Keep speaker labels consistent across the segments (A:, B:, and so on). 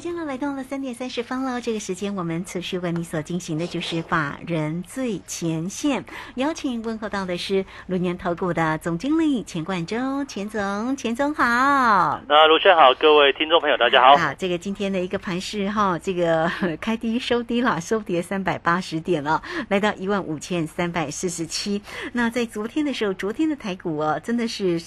A: 时间呢来到了三点三十分了，这个时间我们持续为你所进行的就是法人最前线，邀请问候到的是龙年投顾的总经理钱冠洲，钱总，钱总好。
B: 那卢轩好，各位听众朋友大家好。
A: 好，这个今天的一个盘势哈，这个开低收低了，收跌三百八十点了，来到一万五千三百四十七。那在昨天的时候，昨天的台股啊，真的是。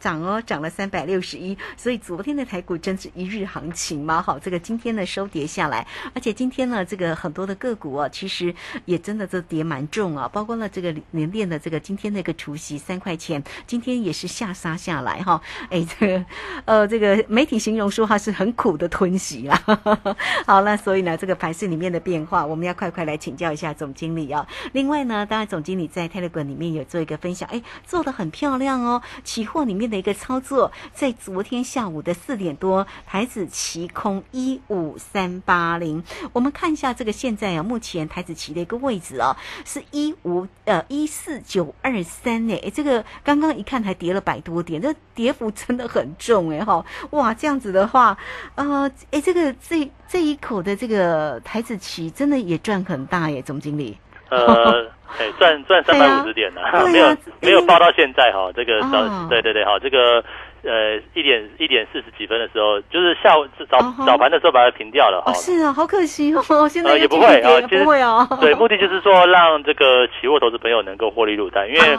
A: 涨哦，涨了三百六十一，所以昨天的台股真是一日行情嘛。好，这个今天呢收跌下来，而且今天呢这个很多的个股啊，其实也真的都跌蛮重啊，包括了这个联电的这个今天那个除息三块钱，今天也是下杀下来哈。哎，这个呃这个媒体形容说它是很苦的吞袭啊。好那，所以呢这个盘市里面的变化，我们要快快来请教一下总经理啊。另外呢，当然总经理在 Telegram 里面有做一个分享，哎，做的很漂亮哦，期货里面。的一个操作，在昨天下午的四点多，台子期空一五三八零，我们看一下这个现在啊，目前台子期的一个位置啊，是一五呃一四九二三呢，哎，这个刚刚一看还跌了百多点，这跌幅真的很重哎哈，哇，这样子的话，呃，哎，这个这这一口的这个台子期真的也赚很大耶，总经理。
B: 呃，哎，赚赚三百五十点呢，没有没有报到现在哈，这个早对对对哈，这个呃一点一点四十几分的时候，就是下午早早盘的时候把它平掉了哈。
A: 是啊，好可惜哦，现在
B: 也不会啊，
A: 不会啊。
B: 对，目的就是说让这个期货投资朋友能够获利入袋，因为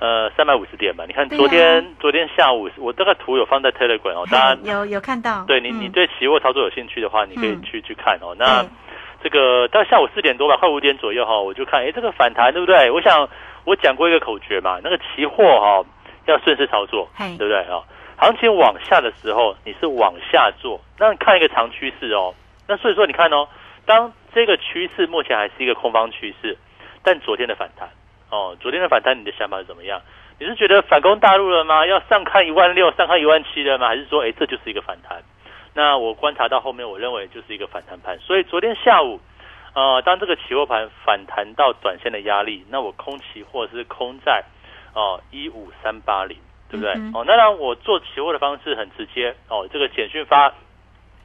B: 呃三百五十点嘛，你看昨天昨天下午我这个图有放在 Telegram 哦，大家
A: 有有看到。
B: 对你你对期货操作有兴趣的话，你可以去去看哦。那这个到下午四点多吧，快五点左右哈，我就看，哎，这个反弹对不对？我想我讲过一个口诀嘛，那个期货哈要顺势操作，对不对哈？行情往下的时候，你是往下做，那看一个长趋势哦。那所以说你看哦，当这个趋势目前还是一个空方趋势，但昨天的反弹哦，昨天的反弹，你的想法是怎么样？你是觉得反攻大陆了吗？要上看一万六，上看一万七了吗？还是说，哎，这就是一个反弹？那我观察到后面，我认为就是一个反弹盘，所以昨天下午，呃，当这个期货盘反弹到短线的压力，那我空期货是空在哦一五三八零，对不对？哦，那让我做期货的方式很直接哦，这个简讯发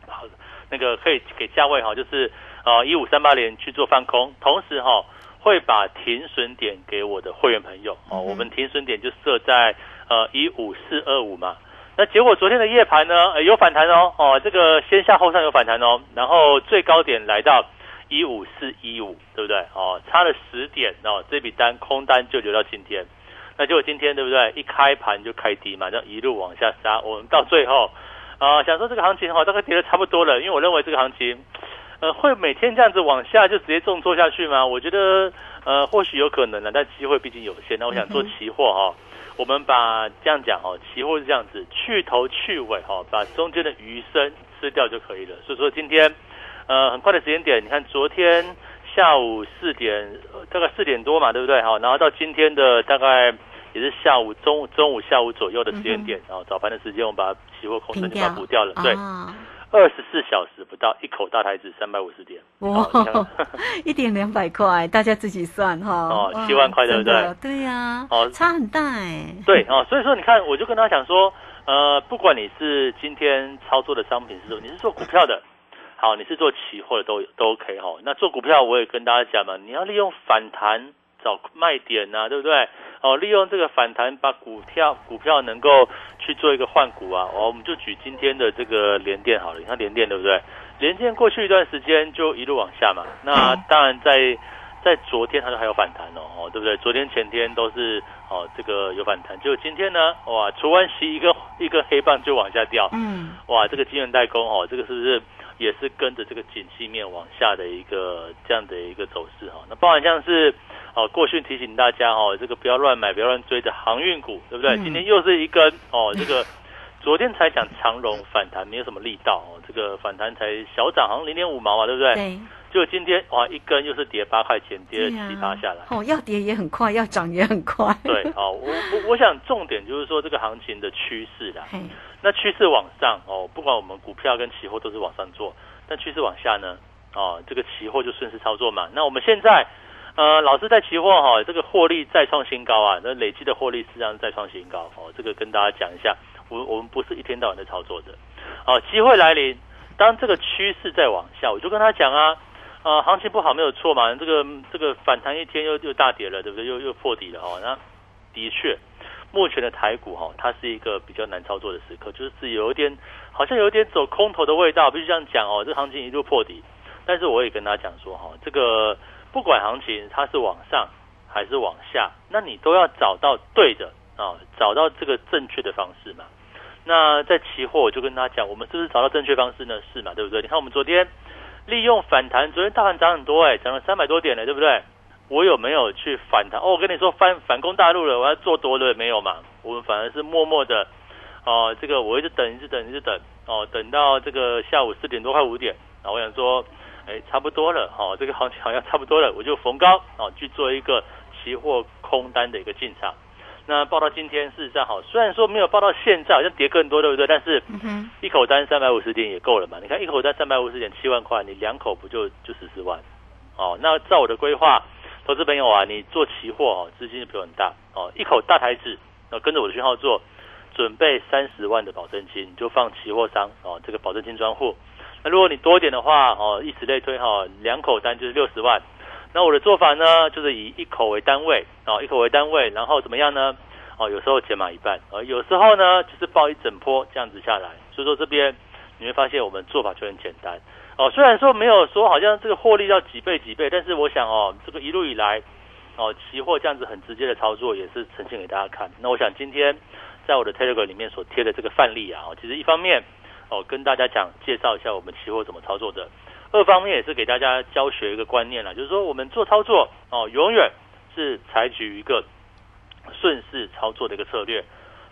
B: 好，那个可以给价位哈，就是呃一五三八零去做放空，同时哈会把停损点给我的会员朋友哦，我们停损点就设在呃一五四二五嘛。那结果昨天的夜盘呢，呃有反弹哦，哦，这个先下后上有反弹哦，然后最高点来到一五四一五，对不对？哦，差了十点哦，这笔单空单就留到今天。那结果今天对不对？一开盘就开低嘛，然后一路往下杀，我们到最后啊，想说这个行情哈，大概跌的差不多了，因为我认为这个行情呃会每天这样子往下就直接重挫下去吗？我觉得呃或许有可能的，但机会毕竟有限。那我想做期货哈。我们把这样讲哦，期货是这样子，去头去尾哈，把中间的余生吃掉就可以了。所以说今天，呃，很快的时间点，你看昨天下午四点，大概四点多嘛，对不对？哈，然后到今天的大概也是下午中中午下午左右的时间点，然后早盘的时间，我们把期货空单就把它补掉了，对。二十四小时不到，一口大台子三百五十点，哇，
A: 一点两百块，大家自己算哈。
B: 哦，七万块对不对？
A: 对呀，哦，差很大哎。
B: 对哦，所以说你看，我就跟他讲说，呃，不管你是今天操作的商品是什么你是做股票的，好，你是做期货的都都 OK 哈。那做股票我也跟大家讲嘛，你要利用反弹找卖点呐，对不对？哦，利用这个反弹把股票股票能够。去做一个换股啊，哦，我们就举今天的这个联电好了，你看联电对不对？联电过去一段时间就一路往下嘛，那当然在在昨天它都还有反弹哦，哦，对不对？昨天前天都是哦这个有反弹，就今天呢，哇，除完息一个一个黑棒就往下掉，嗯，哇，这个晶圆代工哦，这个是不是也是跟着这个景气面往下的一个这样的一个走势哈？那包含像是。哦，过去提醒大家哦，这个不要乱买，不要乱追的航运股，对不对？今天又是一根哦，这个昨天才讲长荣反弹，没有什么力道哦，这个反弹才小涨，好像零点五毛啊，对不对？对。就今天哇，一根又是跌八块钱，跌了七八下来。
A: 哦，要跌也很快，要涨也很快。
B: 对，哦，我我我想重点就是说这个行情的趋势啦。那趋势往上哦，不管我们股票跟期货都是往上做，但趋势往下呢，哦，这个期货就顺势操作嘛。那我们现在呃，老师在期货哈，这个获利再创新高啊，那累积的获利实际上再创新高哦。这个跟大家讲一下，我我们不是一天到晚在操作的。哦，机会来临，当这个趋势在往下，我就跟他讲啊。啊，行情不好没有错嘛，这个这个反弹一天又又大跌了，对不对？又又破底了哦。那的确，目前的台股哈，它是一个比较难操作的时刻，就是有一点好像有一点走空头的味道。必须这样讲哦，这行情一路破底，但是我也跟他讲说哈，这个不管行情它是往上还是往下，那你都要找到对的啊，找到这个正确的方式嘛。那在期货我就跟他讲，我们是不是找到正确方式呢？是嘛，对不对？你看我们昨天。利用反弹，昨天大盘涨很多哎，涨了三百多点了，对不对？我有没有去反弹？哦，我跟你说反反攻大陆了，我要做多了没有嘛？我们反而是默默的，哦，这个我一直等，一直等，一直等，哦，等到这个下午四点多快五点，啊，我想说，哎，差不多了，哦，这个行情好像差不多了，我就逢高哦去做一个期货空单的一个进场。那报到今天，事实上好，虽然说没有报到现在，好像跌更多，对不对？但是一口单三百五十点也够了嘛？你看一口单三百五十点七万块，你两口不就就十四万？哦，那照我的规划，投资朋友啊，你做期货哦，资金不用很大哦，一口大台子，那跟着我的讯号做，准备三十万的保证金，你就放期货商哦，这个保证金专户。那如果你多一点的话哦，以此类推哈，两口单就是六十万。那我的做法呢，就是以一口为单位，哦，一口为单位，然后怎么样呢？哦，有时候减码一半，哦，有时候呢就是报一整波这样子下来。所以说这边你会发现我们做法就很简单，哦，虽然说没有说好像这个获利要几倍几倍，但是我想哦，这个一路以来，哦，期货这样子很直接的操作也是呈现给大家看。那我想今天在我的 Telegram 里面所贴的这个范例啊，哦，其实一方面哦跟大家讲介绍一下我们期货怎么操作的。二方面也是给大家教学一个观念了，就是说我们做操作哦，永远是采取一个顺势操作的一个策略。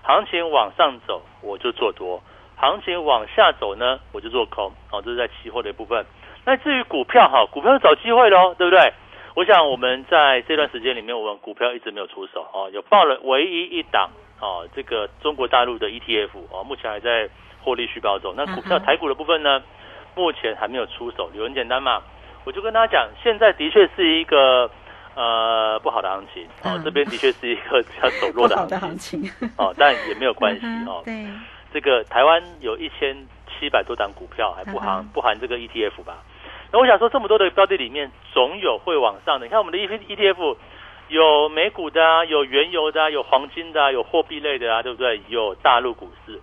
B: 行情往上走，我就做多；行情往下走呢，我就做空。哦，这是在期货的一部分。那至于股票哈，股票是找机会喽，对不对？我想我们在这段时间里面，我们股票一直没有出手哦，有报了唯一一档哦，这个中国大陆的 ETF 哦，目前还在获利续报中。那股票台股的部分呢？目前还没有出手，理由很简单嘛？我就跟大家讲，现在的确是一个呃不好的行情哦，这边的确是一个比较走弱的行情哦，但也没有关系哦。
A: 对，
B: 这个台湾有一千七百多档股票，还不含不含这个 ETF 吧？那我想说，这么多的标的里面，总有会往上的。你看我们的 E ETF 有美股的啊，有原油的，啊，有黄金的，啊，有货币类的啊，对不对？有大陆股市，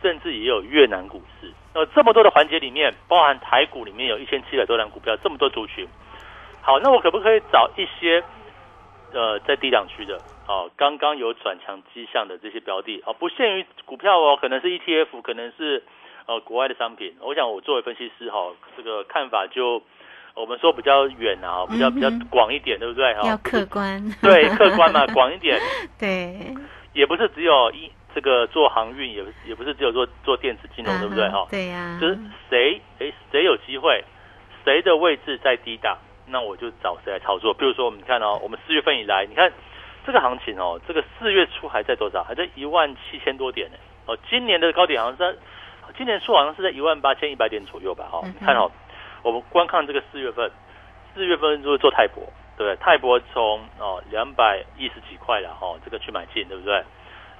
B: 甚至也有越南股市。那，这么多的环节里面，包含台股里面有一千七百多张股票，这么多族群。好，那我可不可以找一些呃在低档区的，哦，刚刚有转强迹象的这些标的，哦，不限于股票哦，可能是 ETF，可能是呃国外的商品。我想我作为分析师哈，这个看法就我们说比较远啊，比较比较广一点，对不对？
A: 哈，要客观。
B: 对，客观嘛，广一点。
A: 对。
B: 也不是只有一。这个做航运也也不是只有做做电子金融，对不对？哈，
A: 对呀，
B: 就是谁诶谁有机会，谁的位置在低档，那我就找谁来操作。比如说，我们看哦，我们四月份以来，你看这个行情哦，这个四月初还在多少？还在一万七千多点呢。哦，今年的高点好像在今年初好像是在一万八千一百点左右吧？哈，看哦，我们观看这个四月份，四月份就是做泰博，对不对？泰博从哦两百一十几块了哈，这个去买进，对不对？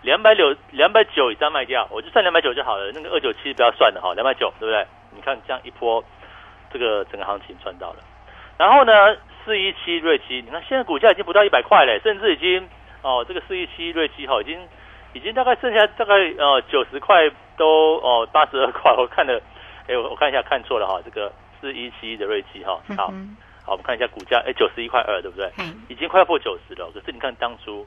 B: 两百九两百九以上卖掉，我就算两百九就好了。那个二九七不要算了哈，两百九对不对？你看这样一波，这个整个行情赚到了。然后呢，四一七瑞基，你看现在股价已经不到一百块嘞，甚至已经哦，这个四一七瑞基哈，已经已经大概剩下大概呃九十块都哦八十二块，我看了，哎我我看一下看错了哈，这个四一七的瑞基哈，好好我们看一下股价，哎九十一块二对不对？已经快要破九十了，可是你看当初。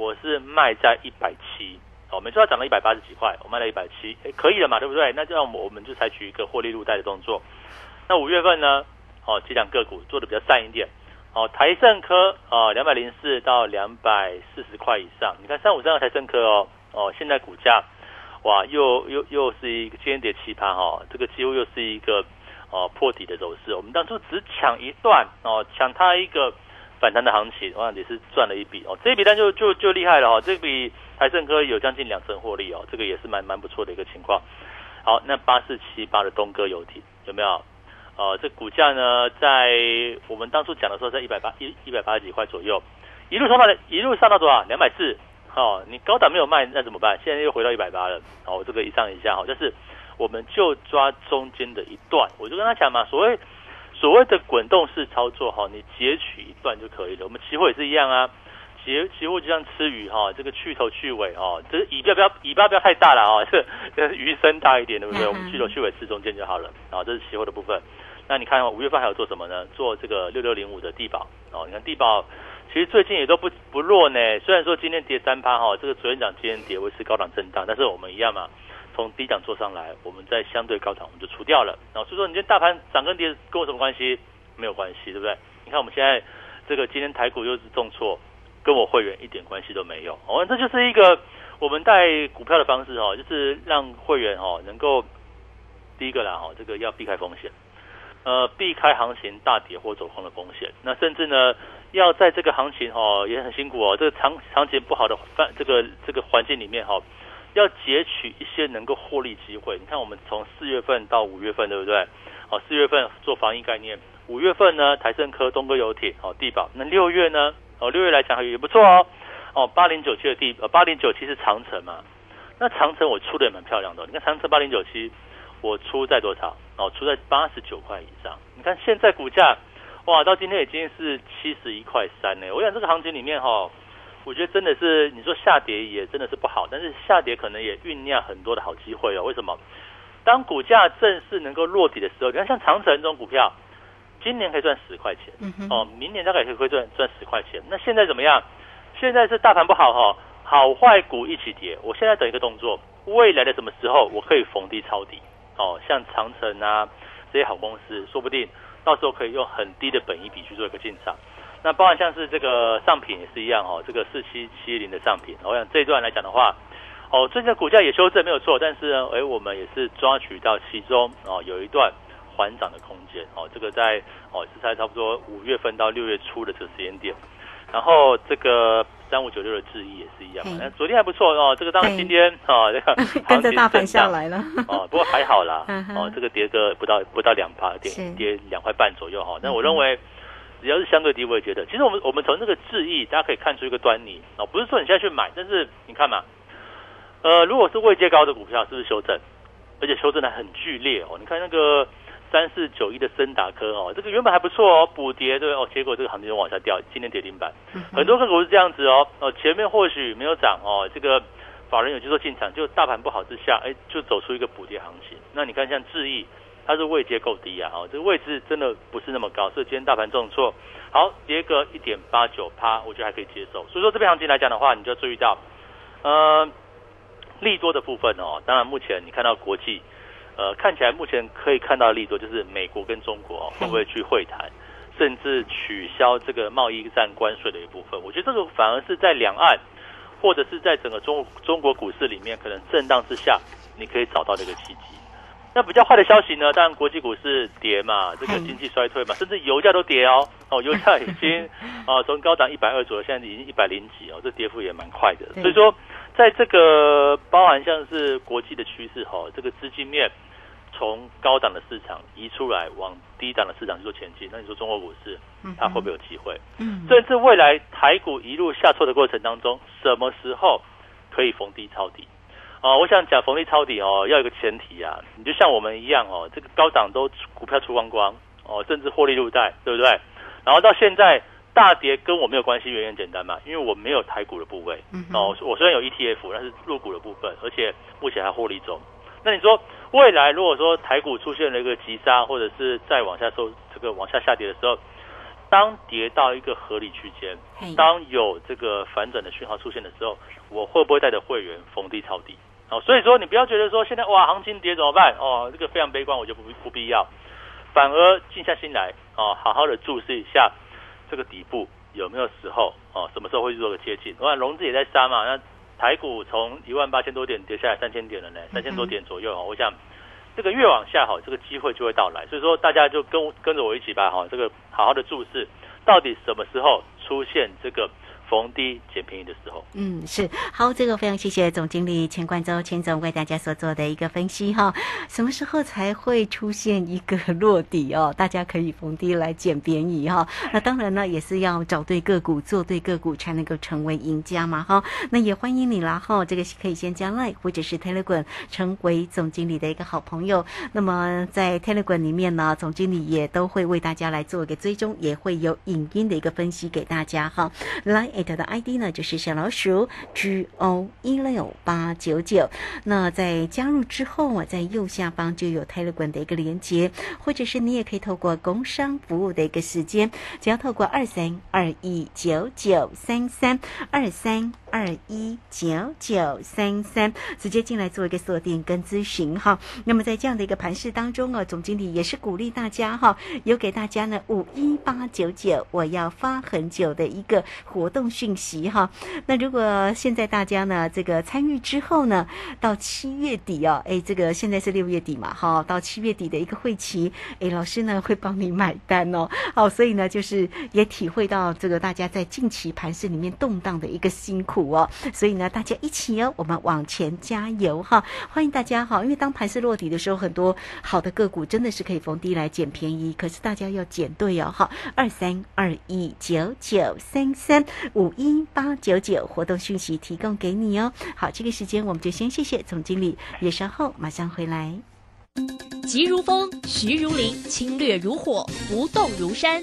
B: 我是卖在一百七，哦，没错，它涨到一百八十几块，我卖了一百七，哎，可以了嘛，对不对？那这样我们就采取一个获利入袋的动作。那五月份呢，哦，几档个股做的比较散一点，哦，台盛科哦，两百零四到两百四十块以上，你看三五三的台盛科哦，哦，现在股价哇，又又又是一个今天跌奇葩哈，这个几乎又是一个哦破底的走势。我们当初只抢一段哦，抢它一个反弹的行情，我也是赚了一笔哦。这一笔单就就就厉害了哈，这笔台盛科有将近两成获利哦，这个也是蛮蛮不错的一个情况。好，那八四七八的东哥游艇有没有？呃，这股价呢，在我们当初讲的时候，在一百八一一百八十几块左右，一路上到一路上到多少？两百四。哦，你高档没有卖，那怎么办？现在又回到一百八了。哦，这个一上一下，哈，就是我们就抓中间的一段。我就跟他讲嘛，所谓所谓的滚动式操作，哈，你截取一段就可以了。我们期货也是一样啊，期期货就像吃鱼，哈，这个去头去尾，哦，这尾巴不要尾巴不要太大了，哦，这鱼身大一点，对不对？我们去头去尾吃中间就好了。啊，这是期货的部分。那你看五月份还有做什么呢？做这个六六零五的地保哦，你看地保其实最近也都不不弱呢。虽然说今天跌三趴哈，这个昨天涨今天跌，维持高档震荡，但是我们一样嘛，从低档做上来，我们在相对高档我们就除掉了。然后所以说，你今天大盘涨跟跌跟我什么关系？没有关系，对不对？你看我们现在这个今天台股又是重挫，跟我会员一点关系都没有。哦，这就是一个我们带股票的方式哦，就是让会员哦能够第一个啦哈，这个要避开风险。呃，避开行情大跌或走空的风险，那甚至呢，要在这个行情哦也很辛苦哦，这个长长情不好的范这个这个环境里面哈，要截取一些能够获利机会。你看，我们从四月份到五月份，对不对？哦，四月份做防疫概念，五月份呢，台盛科、东哥游艇、哦地保。那六月呢？哦，六月来讲也不错哦。哦，八零九七的地呃八零九七是长城嘛？那长城我出的也蛮漂亮的，你看长城八零九七。我出在多少？哦，出在八十九块以上。你看现在股价，哇，到今天已经是七十一块三呢。我想这个行情里面哈，我觉得真的是你说下跌也真的是不好，但是下跌可能也酝酿很多的好机会哦。为什么？当股价正式能够落底的时候，你看像长城这种股票，今年可以赚十块钱，哦，明年大概也可以赚赚十块钱。那现在怎么样？现在是大盘不好哈，好坏股一起跌。我现在等一个动作，未来的什么时候我可以逢低抄底？哦，像长城啊这些好公司，说不定到时候可以用很低的本益比去做一个进场。那包含像是这个上品也是一样哦，这个四七七零的上品，我想这一段来讲的话，哦，最近的股价也修正没有错，但是呢，哎，我们也是抓取到其中哦有一段缓涨的空间哦，这个在哦是在差不多五月份到六月初的这个时间点，然后这个。三五九六的智毅也是一样，那昨天还不错哦。这个当然今天哦，这个
A: 跟着大盘下来了
B: 哦。不过还好啦，哦，这个跌个不到不到两趴，跌跌两块半左右哈。但我认为只要是相对低，我也觉得，其实我们我们从这个智毅，大家可以看出一个端倪哦，不是说你现在去买，但是你看嘛，呃，如果是位阶高的股票，是不是修正？而且修正的很剧烈哦。你看那个。三四九一的森达科哦，这个原本还不错哦，补跌对哦，结果这个行情就往下掉，今天跌停板，很多个股是这样子哦，哦前面或许没有涨哦，这个法人有去做进场，就大盘不好之下，哎，就走出一个补跌行情。那你看像智毅，它是位阶够低啊，哦，这个位置真的不是那么高，所以今天大盘重挫，好跌个一点八九趴，我觉得还可以接受。所以说这边行情来讲的话，你就要注意到，呃，利多的部分哦，当然目前你看到国际。呃，看起来目前可以看到的利多就是美国跟中国 会不会去会谈，甚至取消这个贸易战关税的一部分。我觉得这个反而是在两岸，或者是在整个中中国股市里面可能震荡之下，你可以找到这个契机。那比较坏的消息呢？当然国际股市跌嘛，这个经济衰退嘛，甚至油价都跌哦。哦，油价已经啊 从高档一百二左右，现在已经一百零几哦，这跌幅也蛮快的。所以说，在这个包含像是国际的趋势哈，这个资金面。从高档的市场移出来，往低档的市场去做前进。那你说中国股市，它会不会有机会？嗯，甚至未来台股一路下挫的过程当中，什么时候可以逢低抄底？哦，我想讲逢低抄底哦，要有个前提啊，你就像我们一样哦，这个高档都股票出光光哦，甚至获利入袋，对不对？然后到现在大跌跟我没有关系，原因简单嘛，因为我没有台股的部位哦，我虽然有 ETF，但是入股的部分，而且目前还获利中。那你说？未来如果说台股出现了一个急杀，或者是再往下收这个往下下跌的时候，当跌到一个合理区间，当有这个反转的讯号出现的时候，我会不会带着会员逢低抄底？哦，所以说你不要觉得说现在哇行情跌怎么办？哦，这个非常悲观，我就不不必要，反而静下心来哦，好好的注视一下这个底部有没有时候哦，什么时候会做个接近？我看融资也在杀嘛，那。台股从一万八千多点跌下来三千点了呢，三千多点左右啊！我想这个越往下哈，这个机会就会到来。所以说，大家就跟跟着我一起吧哈，这个好好的注视，到底什么时候出现这个。逢低捡便宜的时候，
A: 嗯，是好，这个非常谢谢总经理钱冠洲钱总为大家所做的一个分析哈。什么时候才会出现一个落底哦？大家可以逢低来捡便宜哈。那当然呢，也是要找对个股，做对个股才能够成为赢家嘛哈。那也欢迎你啦哈，这个可以先加 Line 或者是 Telegram 成为总经理的一个好朋友。那么在 Telegram 里面呢，总经理也都会为大家来做一个追踪，也会有影音的一个分析给大家哈。来。艾特的 ID 呢，就是小老鼠 G O 一六八九九。那在加入之后啊，在右下方就有 Telegram 的一个连接，或者是你也可以透过工商服务的一个时间，只要透过二三二一九九三三二三。二一九九三三，直接进来做一个锁定跟咨询哈。那么在这样的一个盘势当中哦，总经理也是鼓励大家哈，有给大家呢五一八九九，我要发很久的一个活动讯息哈。那如果现在大家呢这个参与之后呢，到七月底哦，哎，这个现在是六月底嘛哈，到七月底的一个会期，哎，老师呢会帮你买单哦。好，所以呢就是也体会到这个大家在近期盘市里面动荡的一个辛苦。苦哦，所以呢，大家一起哦，我们往前加油哈！欢迎大家哈，因为当盘势落底的时候，很多好的个股真的是可以逢低来捡便宜，可是大家要捡对哦哈！二三二一九九三三五一八九九活动讯息提供给你哦。好，这个时间我们就先谢谢总经理，也稍后马上回来。
C: 急如风，徐如林，侵略如火，不动如山。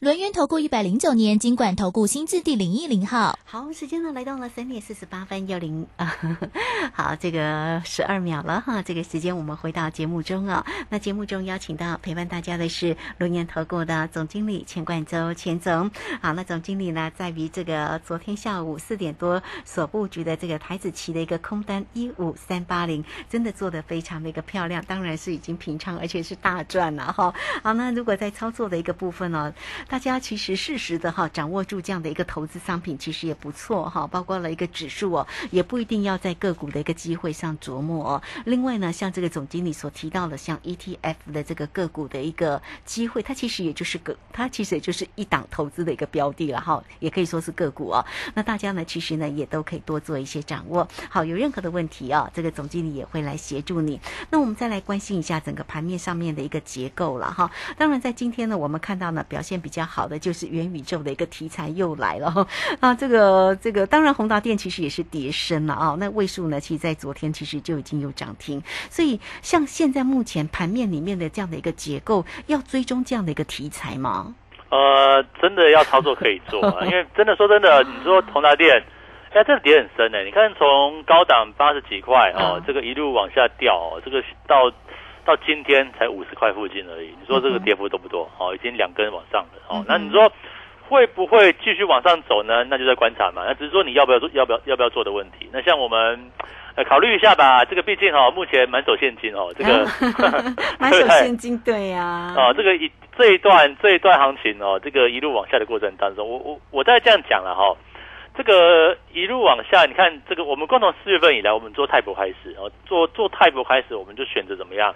D: 轮源投顾一百零九年金管投顾新字第零一零号。
A: 好，时间呢来到了三点四十八分幺零啊，好，这个十二秒了哈。这个时间我们回到节目中啊。那节目中邀请到陪伴大家的是轮源投顾的总经理钱冠洲钱总。好，那总经理呢在于这个昨天下午四点多所布局的这个台子期的一个空单一五三八零，真的做的非常的一个漂亮，当然是已经平仓，而且是大赚了哈。好，那如果在操作的一个部分呢？大家其实适时的哈掌握住这样的一个投资商品，其实也不错哈。包括了一个指数哦，也不一定要在个股的一个机会上琢磨哦。另外呢，像这个总经理所提到的，像 ETF 的这个个股的一个机会，它其实也就是个，它其实也就是一档投资的一个标的了哈，也可以说是个股哦。那大家呢，其实呢也都可以多做一些掌握。好，有任何的问题啊，这个总经理也会来协助你。那我们再来关心一下整个盘面上面的一个结构了哈。当然，在今天呢，我们看到呢表现比较。比较好的就是元宇宙的一个题材又来了哈 啊，这个这个当然宏达电其实也是跌升了啊，那位数呢，其实在昨天其实就已经有涨停，所以像现在目前盘面里面的这样的一个结构，要追踪这样的一个题材吗？
B: 呃，真的要操作可以做，因为真的说真的，你说宏达电，哎，这跌很深呢。你看从高档八十几块哦，这个一路往下掉，这个到。到今天才五十块附近而已，你说这个跌幅多不多？哦，已经两根往上了哦。那你说会不会继续往上走呢？那就在观察嘛。那只是说你要不要做，要不要要不要做的问题。那像我们呃考虑一下吧。这个毕竟哈，目前满手现金哦，这个
A: 满手现金对呀。
B: 哦，这个一这一段这一段行情哦，这个一路往下的过程当中，我我我在这样讲了哈。这个一路往下，你看这个，我们共同四月份以来，我们做泰博开始，哦，做做泰博开始，我们就选择怎么样？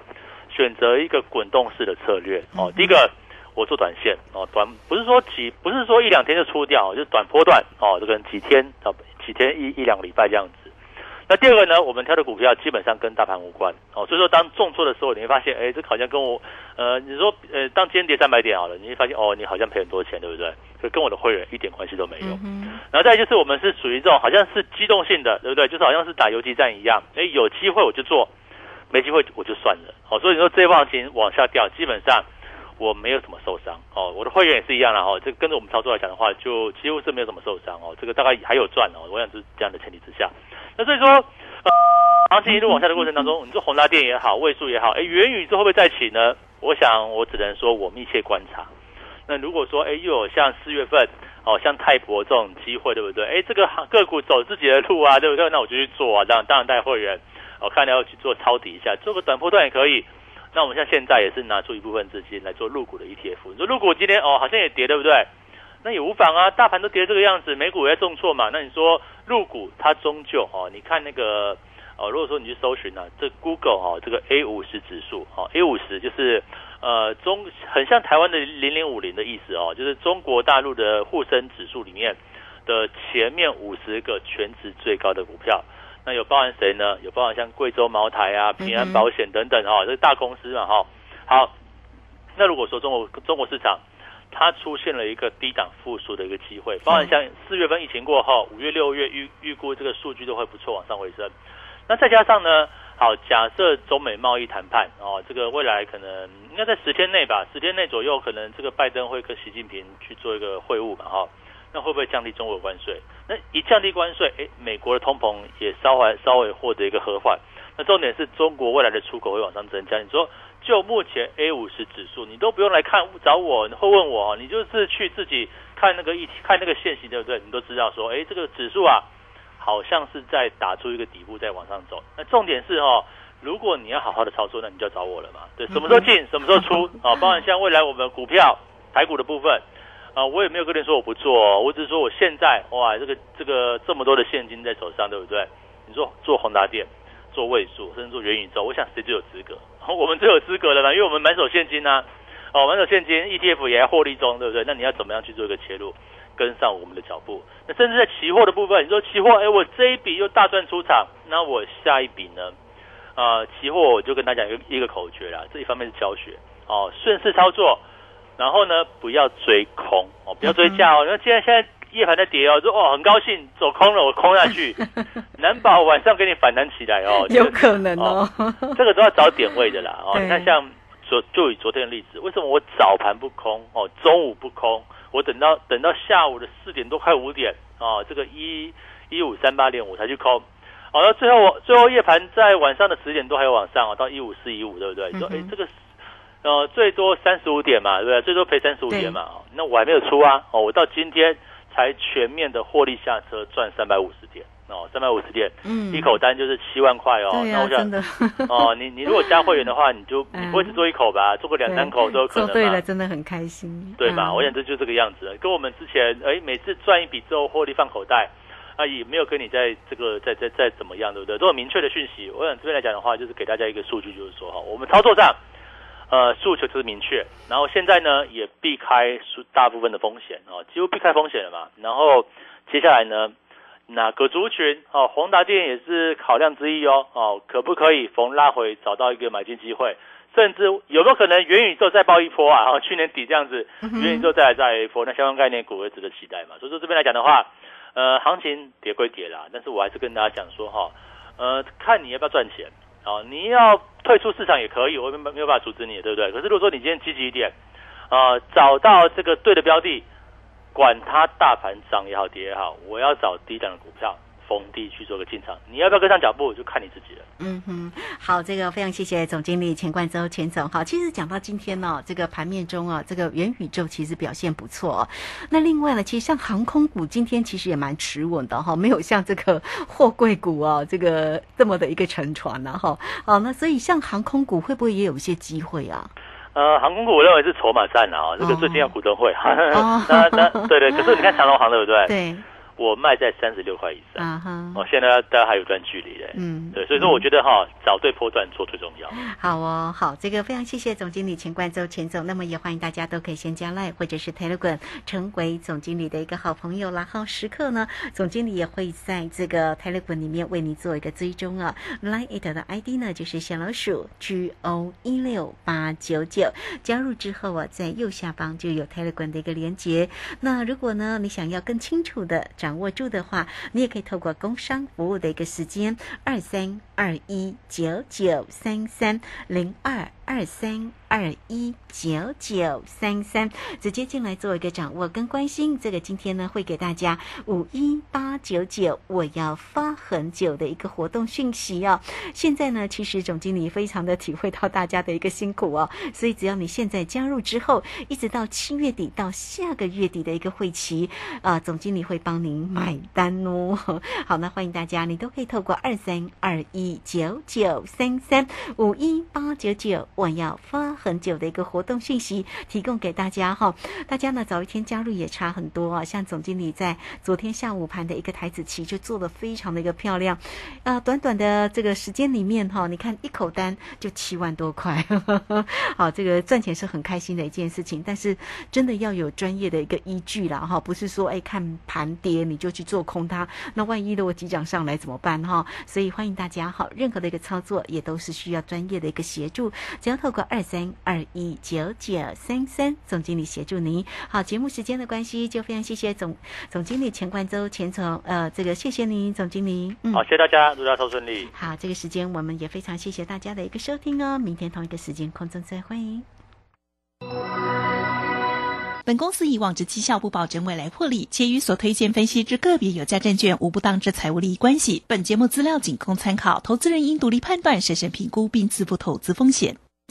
B: 选择一个滚动式的策略，哦，第一个我做短线，哦，短不是说几，不是说一两天就出掉，就是短波段，哦，这个几天到几天一一两个礼拜这样子。那第二个呢，我们挑的股票基本上跟大盘无关哦，所以说当重挫的时候，你会发现，哎，这好像跟我，呃，你说，呃，当今天跌三百点好了，你会发现，哦，你好像赔很多钱，对不对？可跟我的会员一点关系都没有。然后再就是我们是属于这种好像是机动性的，对不对？就是好像是打游击战一样，哎，有机会我就做，没机会我就算了。好，所以你说这一行情往下掉，基本上我没有什么受伤哦。我的会员也是一样的哈，这跟着我们操作来讲的话，就几乎是没有什么受伤哦。这个大概还有赚哦，我想是这样的前提之下。那所以说，呃，行情一路往下的过程当中，你说宏达电也好，位数也好，哎，元宇宙会不会再起呢？我想我只能说我密切观察。那如果说，哎，又有像四月份，哦，像泰博这种机会，对不对？哎，这个个股走自己的路啊，对不对？那我就去做啊，当然当然带会员，我看要去做抄底一下，做个短波段也可以。那我们像现在也是拿出一部分资金来做入股的 ETF。你说入股今天哦，好像也跌，对不对？那也无妨啊，大盘都跌这个样子，美股也在重挫嘛。那你说入股它终究哦，你看那个哦，如果说你去搜寻呢，这 Google 哈，这个 A 五十指数哦，A 五十就是呃中很像台湾的零零五零的意思哦，就是中国大陆的沪深指数里面的前面五十个全值最高的股票。那有包含谁呢？有包含像贵州茅台啊、平安保险等等哈，这是大公司嘛哈。好，那如果说中国中国市场。它出现了一个低档复苏的一个机会，包含像四月份疫情过后，五月、六月预预估这个数据都会不错，往上回升。那再加上呢，好，假设中美贸易谈判哦，这个未来可能应该在十天内吧，十天内左右，可能这个拜登会跟习近平去做一个会晤嘛，哈，那会不会降低中国关税？那一降低关税，哎，美国的通膨也稍微稍微获得一个和缓。那重点是中国未来的出口会往上增加，你说？就目前 A 五十指数，你都不用来看找我，会问我，你就是去自己看那个一看那个线型，对不对？你都知道说，哎，这个指数啊，好像是在打出一个底部，在往上走。那重点是哦，如果你要好好的操作，那你就要找我了嘛。对，什么时候进，什么时候出 啊？包含像未来我们股票、台股的部分啊，我也没有跟你说我不做，我只是说我现在哇，这个这个这么多的现金在手上，对不对？你说做宏达电。做位数，甚至做元宇宙，我想谁最有资格？我们最有资格了嘛，因为我们满手现金呐，哦，满手现金，ETF 也要获利中，对不对？那你要怎么样去做一个切入，跟上我们的脚步？那甚至在期货的部分，你说期货，哎，我这一笔又大赚出场，那我下一笔呢？啊，期货我就跟大家一个一个口诀啦，这一方面是教学哦，顺势操作，然后呢，不要追空哦，不要追价哦，因为现在现在。夜盘在跌哦，说哦很高兴走空了，我空下去，难保晚上给你反弹起来哦。
A: 有可能哦，
B: 这个都要找点位的啦。哦，你看像昨就以昨天的例子，为什么我早盘不空哦，中午不空，我等到等到下午的四点多快五点哦，这个一一五三八点五才去空，好了，最后我最后夜盘在晚上的十点多还有往上哦，到一五四一五对不对？你说哎这个。呃最多三十五点嘛，对不对？最多赔三十五点嘛，那我还没有出啊，哦，我到今天。才全面的获利下车赚三百五十点哦，三百五十点，嗯，一口单就是七万块哦。
A: 那我想
B: 哦，你你如果加会员的话，你就你不会只做一口吧？做个两三口都有可能。
A: 对了，真的很开心，
B: 对吧？我想这就这个样子，跟我们之前哎，每次赚一笔之后获利放口袋啊，也没有跟你在这个在在在怎么样，对不对？都有明确的讯息。我想这边来讲的话，就是给大家一个数据，就是说哈，我们操作上。呃，诉求就是明确，然后现在呢也避开大部分的风险哦，几乎避开风险了嘛。然后接下来呢，哪个族群哦，宏达电也是考量之一哦哦，可不可以逢拉回找到一个买进机会？甚至有没有可能元宇宙再爆一波啊？然 后去年底这样子，元宇宙再来再一波，那相关概念股也值得期待嘛。所以说这边来讲的话，呃，行情跌归跌啦，但是我还是跟大家讲说哈，呃，看你要不要赚钱。哦，你要退出市场也可以，我没没有办法阻止你，对不对？可是如果说你今天积极一点，啊，找到这个对的标的，管它大盘涨也好跌也好，我要找低档的股票。逢低去做个进场，你要不要跟上脚步，就看你自己了。
A: 嗯哼，好，这个非常谢谢总经理钱冠周钱总。好，其实讲到今天呢，这个盘面中啊，这个元宇宙其实表现不错。那另外呢，其实像航空股今天其实也蛮持稳的哈，没有像这个货柜股啊，这个这么的一个沉船呢哈。好，那所以像航空股会不会也有一些机会啊？
B: 呃，航空股我认为是筹码战啊，这个最近要股东会。那那对对，可是你看长龙航对不对？
A: 对。
B: 我卖在三十六块以上。
A: 啊哈，
B: 哦，现在大家还有段距离嘞。
A: 嗯，
B: 对，所以说我觉得哈，找对波段做最重要。
A: 好哦，好，这个非常谢谢总经理钱冠周钱总，那么也欢迎大家都可以先加赖或者是 Telegram 成为总经理的一个好朋友啦。好，时刻呢，总经理也会在这个 Telegram 里面为你做一个追踪啊。Line it 的 ID 呢就是小老鼠 G O 一六八九九，加入之后啊，在右下方就有 Telegram 的一个连接。那如果呢，你想要更清楚的掌握住的话，你也可以透过工商服务的一个时间二三二一九九三三零二二三二一九九三三，直接进来做一个掌握跟关心。这个今天呢会给大家五一八九九我要发很久的一个活动讯息哦。现在呢，其实总经理非常的体会到大家的一个辛苦哦，所以只要你现在加入之后，一直到七月底到下个月底的一个会期，啊、总经理会帮您买单哦。好，那欢迎大家，你都可以透过二三二一九九三三五一八九九，我要发很久的一个活动讯息提供给大家哈。大家呢早一天加入也差很多啊，像总经理在昨天下午盘的一个台子期就做的非常的一个漂亮，啊、短短的这个时间里面哈，你看一口单就七万多块，好，这个赚钱是很开心的一件事情，但是真的要有专业的一个依据啦哈，不是说哎看盘跌你就去做空它，那万一如果急涨上来怎么办哈？所以欢迎大家哈，任何的一个操作也都是需要专业的一个协助，只要透过二三二一九九三三总经理协助您。好，节目时间的关系，就非常谢谢总总经理钱冠周钱总，呃，这个谢谢您总经理，嗯
B: 好，谢谢大家，祝大家投顺利。
A: 好，这个时间我们也非常谢谢大家的一个收听哦，明天同一个时间空中再会。
E: 本公司以往之绩效不保证未来获利，且与所推荐分析之个别有价证券无不当之财务利益关系。本节目资料仅供参考，投资人应独立判断、审慎评估并自负投资风险。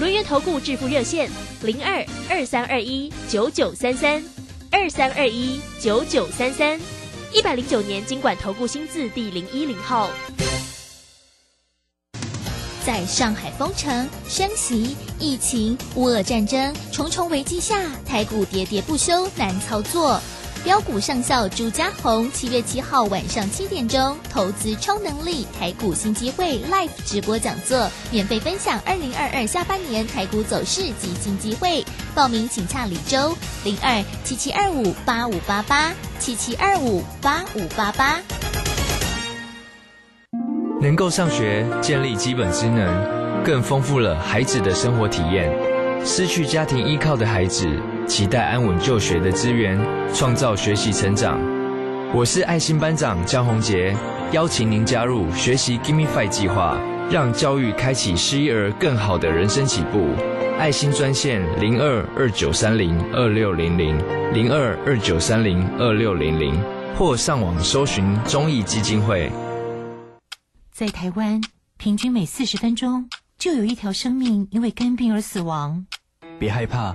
C: 轮源投顾致富热线零二二三二一九九三三二三二一九九三三，一百零九年经管投顾新字第零一零号。
D: 在上海封城、升息、疫情、乌俄战争重重危机下，台股喋喋不休，难操作。标股上校朱家红七月七号晚上七点钟，投资超能力台股新机会 Live 直播讲座，免费分享二零二二下半年台股走势及新机会。报名请洽李周零二七七二五八五八八七七二五八五八八。
F: 能够上学，建立基本职能，更丰富了孩子的生活体验。失去家庭依靠的孩子，期待安稳就学的资源，创造学习成长。我是爱心班长江宏杰，邀请您加入学习 Gimme Five 计划，让教育开启失一儿更好的人生起步。爱心专线零二二九三零二六零零零二二九三零二六零零，或上网搜寻中义基金会。
G: 在台湾，平均每四十分钟就有一条生命因为肝病而死亡。
H: 别害怕，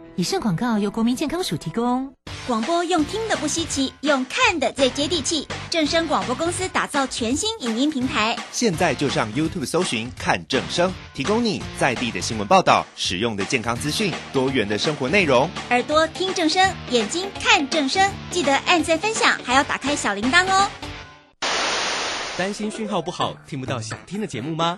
G: 以上广告由国民健康署提供。
I: 广播用听的不稀奇，用看的最接地气。正声广播公司打造全新影音平台，
J: 现在就上 YouTube 搜寻“看正声”，提供你在地的新闻报道、使用的健康资讯、多元的生活内容。
I: 耳朵听正声，眼睛看正声，记得按赞分享，还要打开小铃铛哦。
K: 担心讯号不好，听不到想听的节目吗？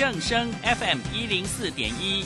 L: 正声 FM 一零四点一，